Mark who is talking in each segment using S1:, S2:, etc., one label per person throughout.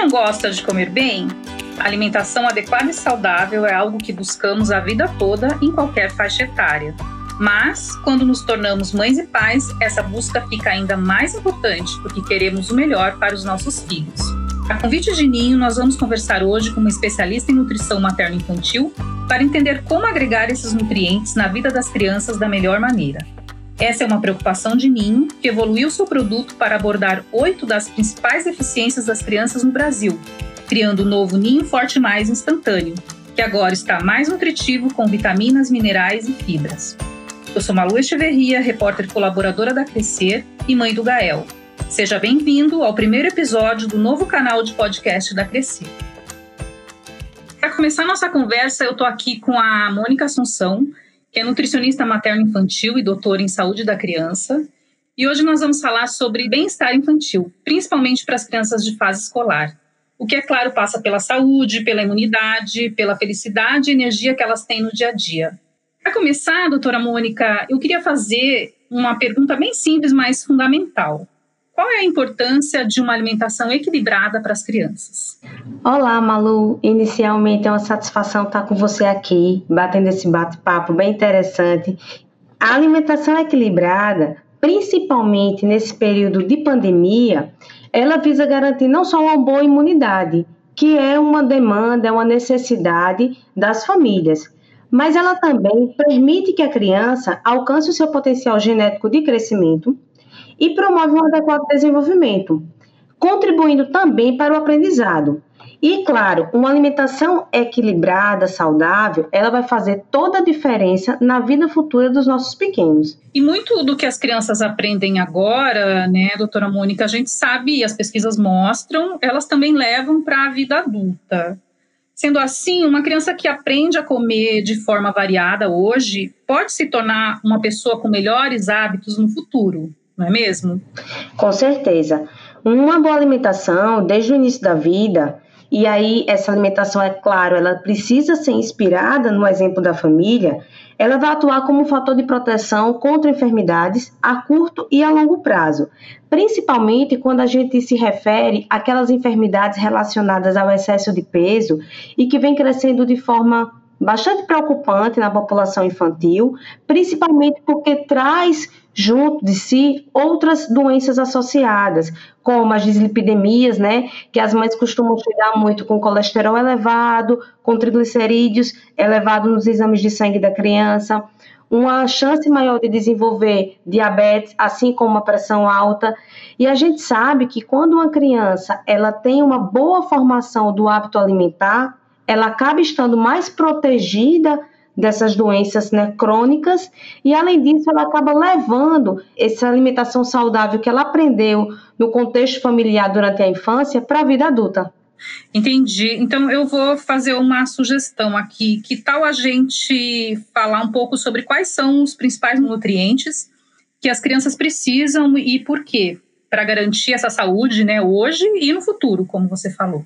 S1: não gosta de comer bem? Alimentação adequada e saudável é algo que buscamos a vida toda em qualquer faixa etária. Mas, quando nos tornamos mães e pais, essa busca fica ainda mais importante porque queremos o melhor para os nossos filhos. A convite de Ninho, nós vamos conversar hoje com uma especialista em nutrição materno-infantil para entender como agregar esses nutrientes na vida das crianças da melhor maneira. Essa é uma preocupação de Ninho, que evoluiu seu produto para abordar oito das principais deficiências das crianças no Brasil, criando o novo Ninho Forte Mais instantâneo, que agora está mais nutritivo com vitaminas, minerais e fibras. Eu sou Malu Echeverria, repórter colaboradora da Crescer e mãe do Gael. Seja bem-vindo ao primeiro episódio do novo canal de podcast da Crescer. Para começar nossa conversa, eu estou aqui com a Mônica Assunção, que é nutricionista materno-infantil e doutora em saúde da criança. E hoje nós vamos falar sobre bem-estar infantil, principalmente para as crianças de fase escolar. O que, é claro, passa pela saúde, pela imunidade, pela felicidade e energia que elas têm no dia a dia. Para começar, doutora Mônica, eu queria fazer uma pergunta bem simples, mas fundamental. Qual é a importância de uma alimentação equilibrada para as crianças?
S2: Olá, Malu. Inicialmente é uma satisfação estar com você aqui, batendo esse bate-papo bem interessante. A alimentação equilibrada, principalmente nesse período de pandemia, ela visa garantir não só uma boa imunidade, que é uma demanda, é uma necessidade das famílias, mas ela também permite que a criança alcance o seu potencial genético de crescimento e promove um adequado desenvolvimento, contribuindo também para o aprendizado. E, claro, uma alimentação equilibrada, saudável, ela vai fazer toda a diferença na vida futura dos nossos pequenos.
S1: E muito do que as crianças aprendem agora, né, doutora Mônica, a gente sabe, e as pesquisas mostram, elas também levam para a vida adulta. Sendo assim, uma criança que aprende a comer de forma variada hoje pode se tornar uma pessoa com melhores hábitos no futuro, não é mesmo?
S2: Com certeza. Uma boa alimentação desde o início da vida, e aí essa alimentação, é claro, ela precisa ser inspirada no exemplo da família, ela vai atuar como um fator de proteção contra enfermidades a curto e a longo prazo, principalmente quando a gente se refere àquelas enfermidades relacionadas ao excesso de peso e que vem crescendo de forma bastante preocupante na população infantil, principalmente porque traz junto de si outras doenças associadas, como as dislipidemias, né, que as mães costumam chegar muito com colesterol elevado, com triglicerídeos elevado nos exames de sangue da criança, uma chance maior de desenvolver diabetes, assim como a pressão alta. E a gente sabe que quando uma criança ela tem uma boa formação do hábito alimentar, ela acaba estando mais protegida dessas doenças né, crônicas e além disso ela acaba levando essa alimentação saudável que ela aprendeu no contexto familiar durante a infância para a vida adulta.
S1: Entendi. Então eu vou fazer uma sugestão aqui. Que tal a gente falar um pouco sobre quais são os principais nutrientes que as crianças precisam e por quê? Para garantir essa saúde, né, hoje e no futuro, como você falou.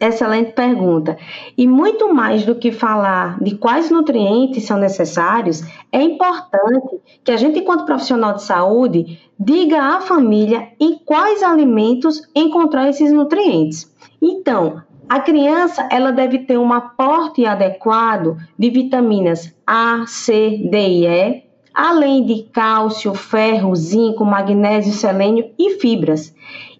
S2: Excelente pergunta. E muito mais do que falar de quais nutrientes são necessários, é importante que a gente, enquanto profissional de saúde, diga à família em quais alimentos encontrar esses nutrientes. Então, a criança ela deve ter um aporte adequado de vitaminas A, C, D e E, além de cálcio, ferro, zinco, magnésio, selênio e fibras.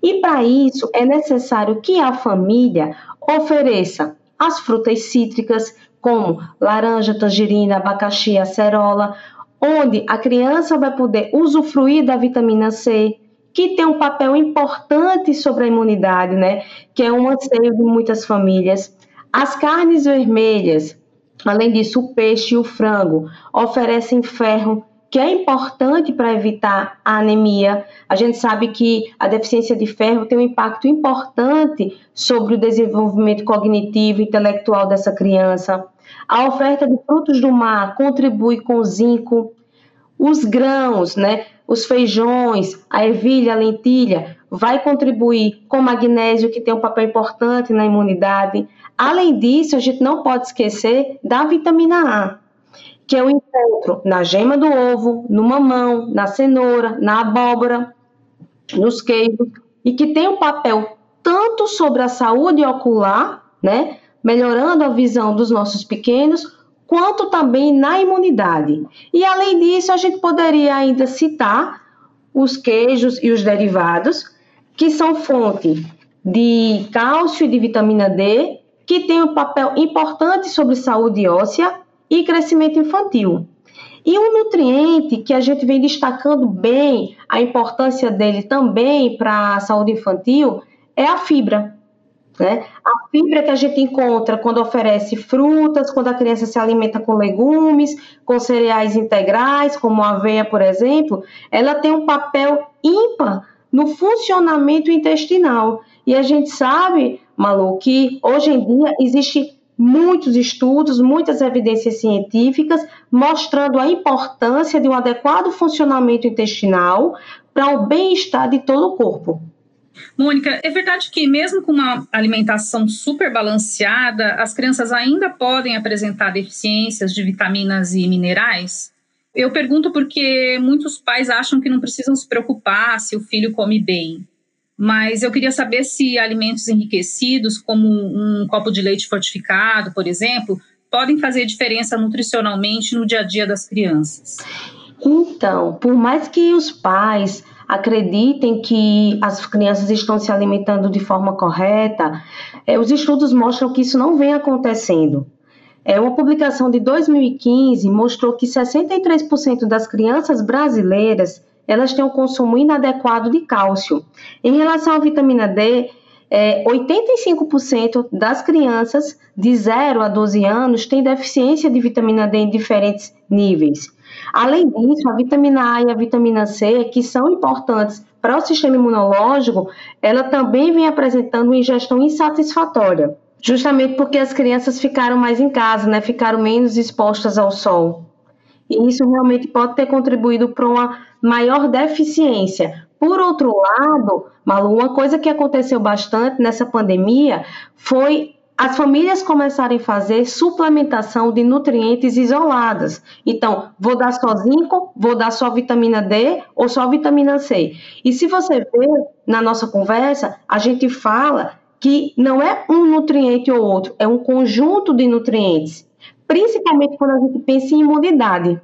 S2: E para isso é necessário que a família ofereça as frutas cítricas, como laranja, tangerina, abacaxi, acerola, onde a criança vai poder usufruir da vitamina C, que tem um papel importante sobre a imunidade, né? Que é um anseio de muitas famílias. As carnes vermelhas, além disso, o peixe e o frango oferecem ferro, que é importante para evitar a anemia. A gente sabe que a deficiência de ferro tem um impacto importante sobre o desenvolvimento cognitivo e intelectual dessa criança. A oferta de frutos do mar contribui com zinco. Os grãos, né, os feijões, a ervilha, a lentilha, vai contribuir com magnésio, que tem um papel importante na imunidade. Além disso, a gente não pode esquecer da vitamina A, que eu encontro na gema do ovo, no mamão, na cenoura, na abóbora, nos queijos, e que tem um papel tanto sobre a saúde ocular, né, melhorando a visão dos nossos pequenos, quanto também na imunidade. E além disso, a gente poderia ainda citar os queijos e os derivados, que são fonte de cálcio e de vitamina D, que tem um papel importante sobre saúde óssea e crescimento infantil. E um nutriente que a gente vem destacando bem a importância dele também para a saúde infantil é a fibra. Né? A fibra que a gente encontra quando oferece frutas, quando a criança se alimenta com legumes, com cereais integrais, como aveia, por exemplo, ela tem um papel ímpar no funcionamento intestinal. E a gente sabe, Malu, que hoje em dia existe muitos estudos, muitas evidências científicas mostrando a importância de um adequado funcionamento intestinal para o bem-estar de todo o corpo.
S1: Mônica, é verdade que mesmo com uma alimentação super balanceada, as crianças ainda podem apresentar deficiências de vitaminas e minerais? Eu pergunto porque muitos pais acham que não precisam se preocupar se o filho come bem. Mas eu queria saber se alimentos enriquecidos, como um copo de leite fortificado, por exemplo, podem fazer diferença nutricionalmente no dia a dia das crianças.
S2: Então, por mais que os pais acreditem que as crianças estão se alimentando de forma correta, é, os estudos mostram que isso não vem acontecendo. É, uma publicação de 2015 mostrou que 63% das crianças brasileiras elas têm um consumo inadequado de cálcio. Em relação à vitamina D, é, 85% das crianças de 0 a 12 anos têm deficiência de vitamina D em diferentes níveis. Além disso, a vitamina A e a vitamina C, que são importantes para o sistema imunológico, ela também vem apresentando uma ingestão insatisfatória, justamente porque as crianças ficaram mais em casa, né? Ficaram menos expostas ao sol. E isso realmente pode ter contribuído para uma maior deficiência. Por outro lado, Malu, uma coisa que aconteceu bastante nessa pandemia foi as famílias começarem a fazer suplementação de nutrientes isoladas. Então, vou dar só zinco, vou dar só vitamina D ou só vitamina C. E se você ver na nossa conversa, a gente fala que não é um nutriente ou outro, é um conjunto de nutrientes principalmente quando a gente pensa em imunidade.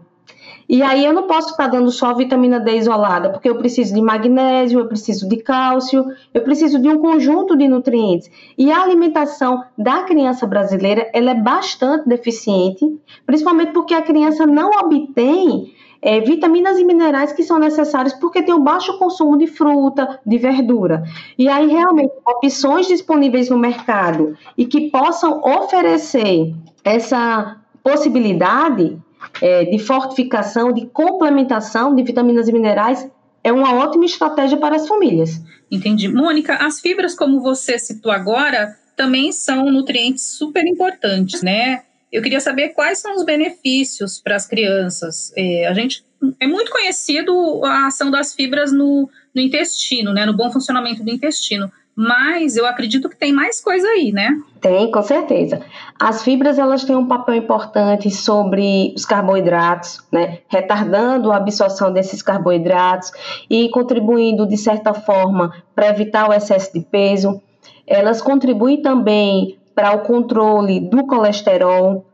S2: E aí eu não posso estar dando só vitamina D isolada, porque eu preciso de magnésio, eu preciso de cálcio, eu preciso de um conjunto de nutrientes. E a alimentação da criança brasileira, ela é bastante deficiente, principalmente porque a criança não obtém é, vitaminas e minerais que são necessários porque tem um baixo consumo de fruta, de verdura. E aí, realmente, opções disponíveis no mercado e que possam oferecer essa possibilidade é, de fortificação, de complementação de vitaminas e minerais é uma ótima estratégia para as famílias.
S1: Entendi. Mônica, as fibras, como você citou agora, também são nutrientes super importantes, né? Eu queria saber quais são os benefícios para as crianças. É, a gente é muito conhecido a ação das fibras no, no intestino, né? No bom funcionamento do intestino mas eu acredito que tem mais coisa aí, né?
S2: Tem, com certeza. As fibras elas têm um papel importante sobre os carboidratos, né? Retardando a absorção desses carboidratos e contribuindo de certa forma para evitar o excesso de peso. Elas contribuem também para o controle do colesterol,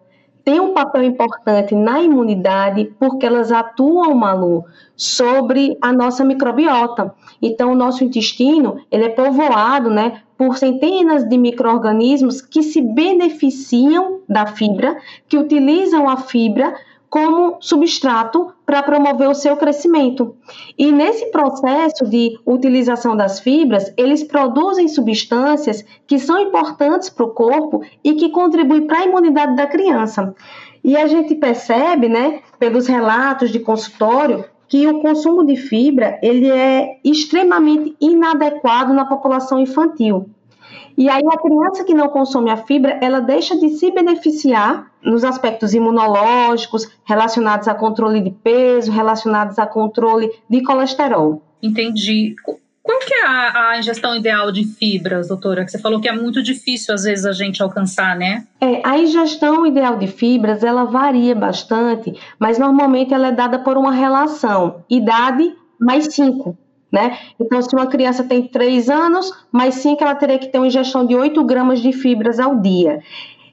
S2: tem um papel importante na imunidade porque elas atuam, Malu, sobre a nossa microbiota. Então, o nosso intestino, ele é povoado, né, por centenas de micro-organismos que se beneficiam da fibra, que utilizam a fibra como substrato para promover o seu crescimento. E nesse processo de utilização das fibras, eles produzem substâncias que são importantes para o corpo e que contribuem para a imunidade da criança. E a gente percebe, né, pelos relatos de consultório, que o consumo de fibra ele é extremamente inadequado na população infantil. E aí a criança que não consome a fibra, ela deixa de se beneficiar nos aspectos imunológicos, relacionados a controle de peso, relacionados a controle de colesterol.
S1: Entendi. Qual que é a, a, ingestão ideal de fibras, doutora? Que você falou que é muito difícil às vezes a gente alcançar, né?
S2: É, a ingestão ideal de fibras, ela varia bastante, mas normalmente ela é dada por uma relação idade mais 5 né? Então, se uma criança tem 3 anos, mais 5 ela teria que ter uma ingestão de 8 gramas de fibras ao dia.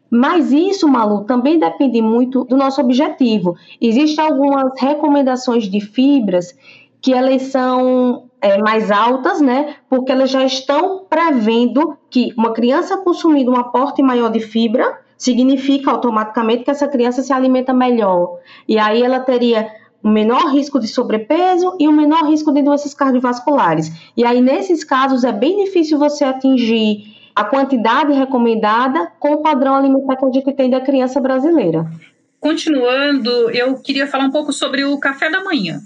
S2: Mas isso, Malu, também depende muito do nosso objetivo. Existem algumas recomendações de fibras que elas são é, mais altas, né? Porque elas já estão prevendo que uma criança consumindo um aporte maior de fibra significa automaticamente que essa criança se alimenta melhor. E aí ela teria um menor risco de sobrepeso e um menor risco de doenças cardiovasculares. E aí, nesses casos, é bem difícil você atingir a quantidade recomendada com o padrão alimentar que a gente tem da criança brasileira.
S1: Continuando, eu queria falar um pouco sobre o café da manhã.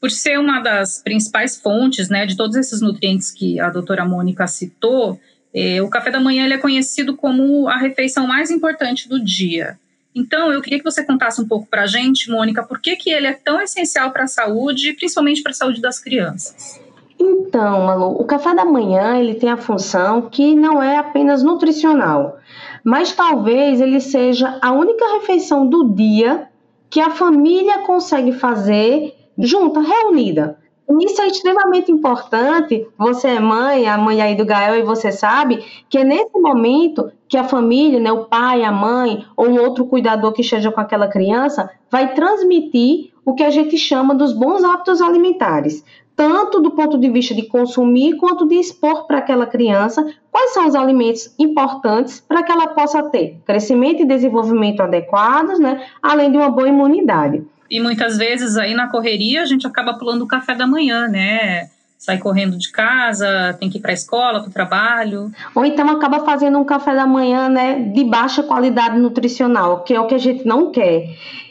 S1: Por ser uma das principais fontes né, de todos esses nutrientes que a doutora Mônica citou, eh, o café da manhã ele é conhecido como a refeição mais importante do dia. Então, eu queria que você contasse um pouco para a gente, Mônica, por que, que ele é tão essencial para a saúde, principalmente para a saúde das crianças.
S2: Então, Malu, o café da manhã ele tem a função que não é apenas nutricional, mas talvez ele seja a única refeição do dia que a família consegue fazer junta, reunida. Isso é extremamente importante. Você é mãe, a mãe aí do Gael, e você sabe que é nesse momento que a família, né, o pai, a mãe ou outro cuidador que esteja com aquela criança, vai transmitir o que a gente chama dos bons hábitos alimentares, tanto do ponto de vista de consumir quanto de expor para aquela criança quais são os alimentos importantes para que ela possa ter crescimento e desenvolvimento adequados, né, além de uma boa imunidade.
S1: E muitas vezes aí na correria a gente acaba pulando o café da manhã, né? Sai correndo de casa, tem que ir para a escola, para o trabalho.
S2: Ou então acaba fazendo um café da manhã, né, de baixa qualidade nutricional, que é o que a gente não quer.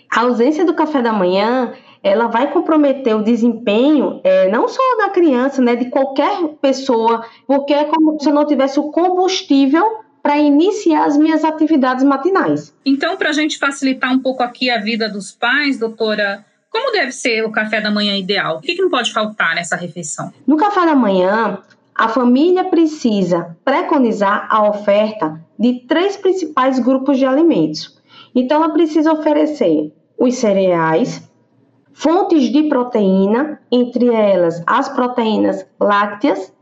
S2: A ausência do café da manhã ela vai comprometer o desempenho é, não só da criança, né, de qualquer pessoa, porque é como se não tivesse o combustível para iniciar as minhas atividades matinais.
S1: Então, para a gente facilitar um pouco aqui a vida dos pais, doutora, como deve ser o café da manhã ideal? O que, que não pode faltar nessa refeição?
S2: No café da manhã, a família precisa preconizar a oferta de três principais grupos de alimentos. Então, ela precisa oferecer os cereais, fontes de proteína, entre elas as proteínas lácteas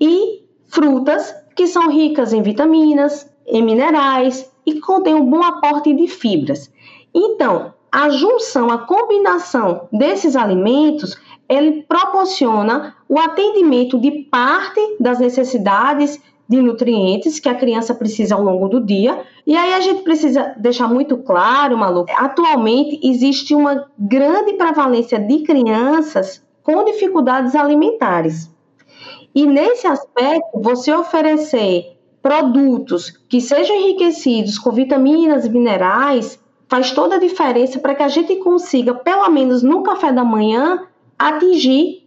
S2: e frutas que são ricas em vitaminas, em minerais e contêm um bom aporte de fibras. Então, a junção, a combinação desses alimentos, ele proporciona o atendimento de parte das necessidades de nutrientes que a criança precisa ao longo do dia. E aí a gente precisa deixar muito claro, Malu, atualmente existe uma grande prevalência de crianças com dificuldades alimentares. E nesse aspecto, você oferecer produtos que sejam enriquecidos com vitaminas e minerais faz toda a diferença para que a gente consiga, pelo menos no café da manhã, atingir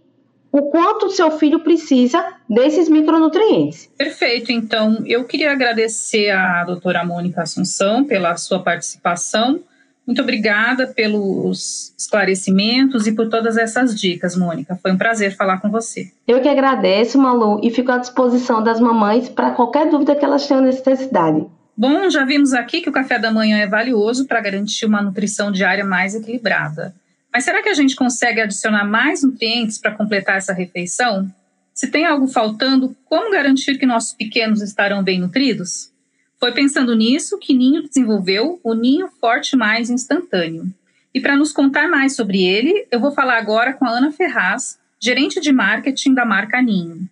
S2: o quanto seu filho precisa desses micronutrientes.
S1: Perfeito. Então, eu queria agradecer à doutora Mônica Assunção pela sua participação muito obrigada pelos esclarecimentos e por todas essas dicas, Mônica. Foi um prazer falar com você.
S2: Eu que agradeço, Malu, e fico à disposição das mamães para qualquer dúvida que elas tenham necessidade.
S1: Bom, já vimos aqui que o café da manhã é valioso para garantir uma nutrição diária mais equilibrada. Mas será que a gente consegue adicionar mais nutrientes para completar essa refeição? Se tem algo faltando, como garantir que nossos pequenos estarão bem nutridos? Foi pensando nisso que Ninho desenvolveu o Ninho Forte Mais Instantâneo. E para nos contar mais sobre ele, eu vou falar agora com a Ana Ferraz, gerente de marketing da marca Ninho.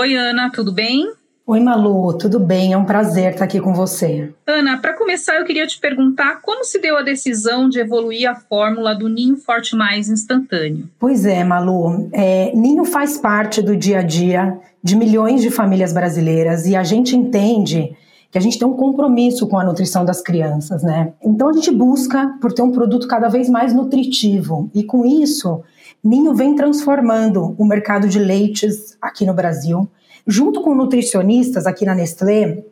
S1: Oi, Ana, tudo bem?
S3: Oi, Malu, tudo bem? É um prazer estar aqui com você.
S1: Ana, para começar, eu queria te perguntar como se deu a decisão de evoluir a fórmula do Ninho Forte Mais instantâneo.
S3: Pois é, Malu. É, Ninho faz parte do dia a dia de milhões de famílias brasileiras e a gente entende que a gente tem um compromisso com a nutrição das crianças, né? Então a gente busca por ter um produto cada vez mais nutritivo e com isso Ninho vem transformando o mercado de leites aqui no Brasil. Junto com nutricionistas aqui na Nestlé,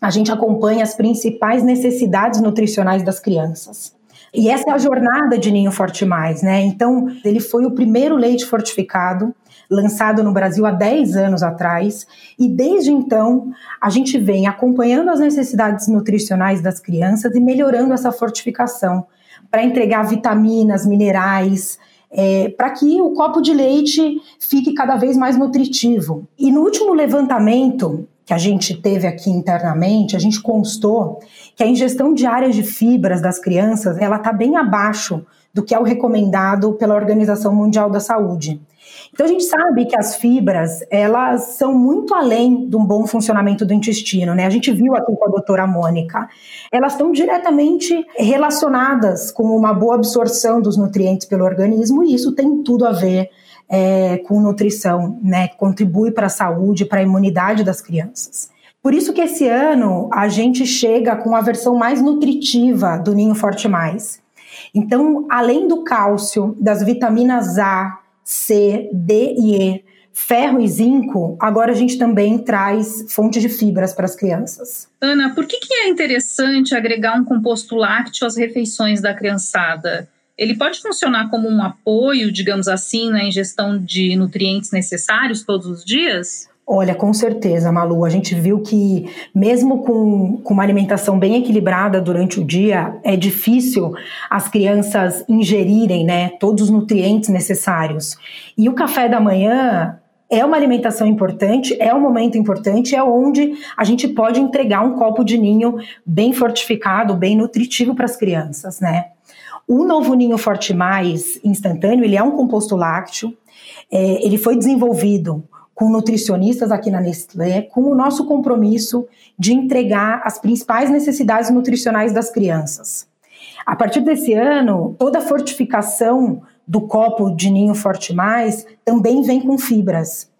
S3: a gente acompanha as principais necessidades nutricionais das crianças. E essa é a jornada de Ninho Forte Mais, né? Então, ele foi o primeiro leite fortificado lançado no Brasil há 10 anos atrás, e desde então a gente vem acompanhando as necessidades nutricionais das crianças e melhorando essa fortificação para entregar vitaminas, minerais, é, para que o copo de leite fique cada vez mais nutritivo. E no último levantamento que a gente teve aqui internamente, a gente constou que a ingestão diária de fibras das crianças ela está bem abaixo do que é o recomendado pela Organização Mundial da Saúde. Então a gente sabe que as fibras, elas são muito além de um bom funcionamento do intestino, né? A gente viu aqui com a doutora Mônica. Elas estão diretamente relacionadas com uma boa absorção dos nutrientes pelo organismo e isso tem tudo a ver é, com nutrição, né? Contribui para a saúde, para a imunidade das crianças. Por isso que esse ano a gente chega com a versão mais nutritiva do Ninho Forte Mais. Então, além do cálcio, das vitaminas A, C, D e E, ferro e zinco, agora a gente também traz fontes de fibras para as crianças.
S1: Ana, por que, que é interessante agregar um composto lácteo às refeições da criançada? Ele pode funcionar como um apoio, digamos assim, na ingestão de nutrientes necessários todos os dias?
S3: Olha, com certeza, Malu. A gente viu que, mesmo com, com uma alimentação bem equilibrada durante o dia, é difícil as crianças ingerirem né, todos os nutrientes necessários. E o café da manhã é uma alimentação importante, é um momento importante, é onde a gente pode entregar um copo de ninho bem fortificado, bem nutritivo para as crianças, né? O novo ninho Forte Mais instantâneo, ele é um composto lácteo, é, ele foi desenvolvido com nutricionistas aqui na Nestlé, com o nosso compromisso de entregar as principais necessidades nutricionais das crianças. A partir desse ano, toda a fortificação do copo de ninho Forte Mais também vem com fibras.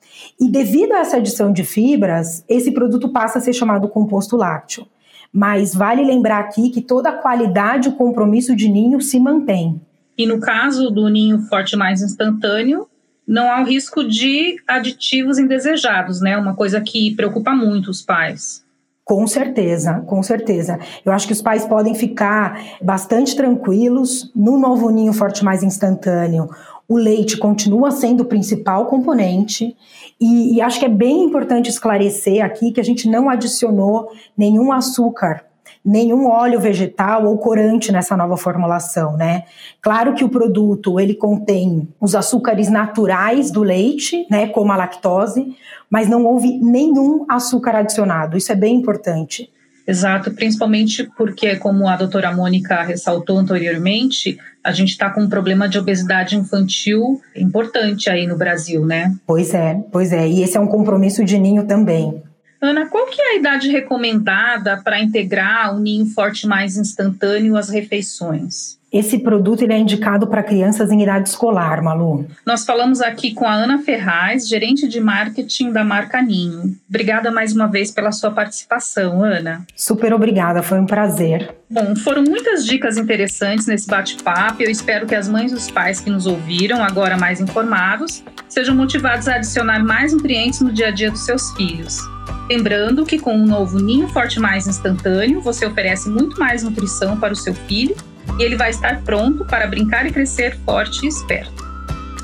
S3: E devido a essa adição de fibras, esse produto passa a ser chamado composto lácteo. Mas vale lembrar aqui que toda a qualidade e o compromisso de ninho se mantém.
S1: E no caso do ninho Forte Mais instantâneo, não há o risco de aditivos indesejados, né? Uma coisa que preocupa muito os pais.
S3: Com certeza, com certeza. Eu acho que os pais podem ficar bastante tranquilos no novo ninho forte mais instantâneo. O leite continua sendo o principal componente e, e acho que é bem importante esclarecer aqui que a gente não adicionou nenhum açúcar nenhum óleo vegetal ou corante nessa nova formulação, né? Claro que o produto ele contém os açúcares naturais do leite, né, como a lactose, mas não houve nenhum açúcar adicionado. Isso é bem importante.
S1: Exato, principalmente porque, como a doutora Mônica ressaltou anteriormente, a gente está com um problema de obesidade infantil importante aí no Brasil, né?
S3: Pois é, pois é. E esse é um compromisso de ninho também.
S1: Ana, qual que é a idade recomendada para integrar o ninho forte mais instantâneo às refeições?
S3: Esse produto ele é indicado para crianças em idade escolar, Malu.
S1: Nós falamos aqui com a Ana Ferraz, gerente de marketing da marca Ninho. Obrigada mais uma vez pela sua participação, Ana.
S3: Super obrigada, foi um prazer.
S1: Bom, foram muitas dicas interessantes nesse bate-papo. Eu espero que as mães e os pais que nos ouviram, agora mais informados, sejam motivados a adicionar mais nutrientes no dia a dia dos seus filhos. Lembrando que com o novo Ninho Forte Mais instantâneo, você oferece muito mais nutrição para o seu filho e ele vai estar pronto para brincar e crescer forte e esperto.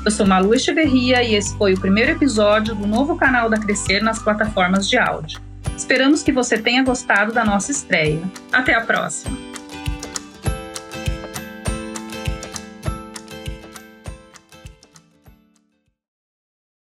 S1: Eu sou Malu Echeverria e esse foi o primeiro episódio do novo canal da Crescer nas plataformas de áudio. Esperamos que você tenha gostado da nossa estreia. Até a próxima!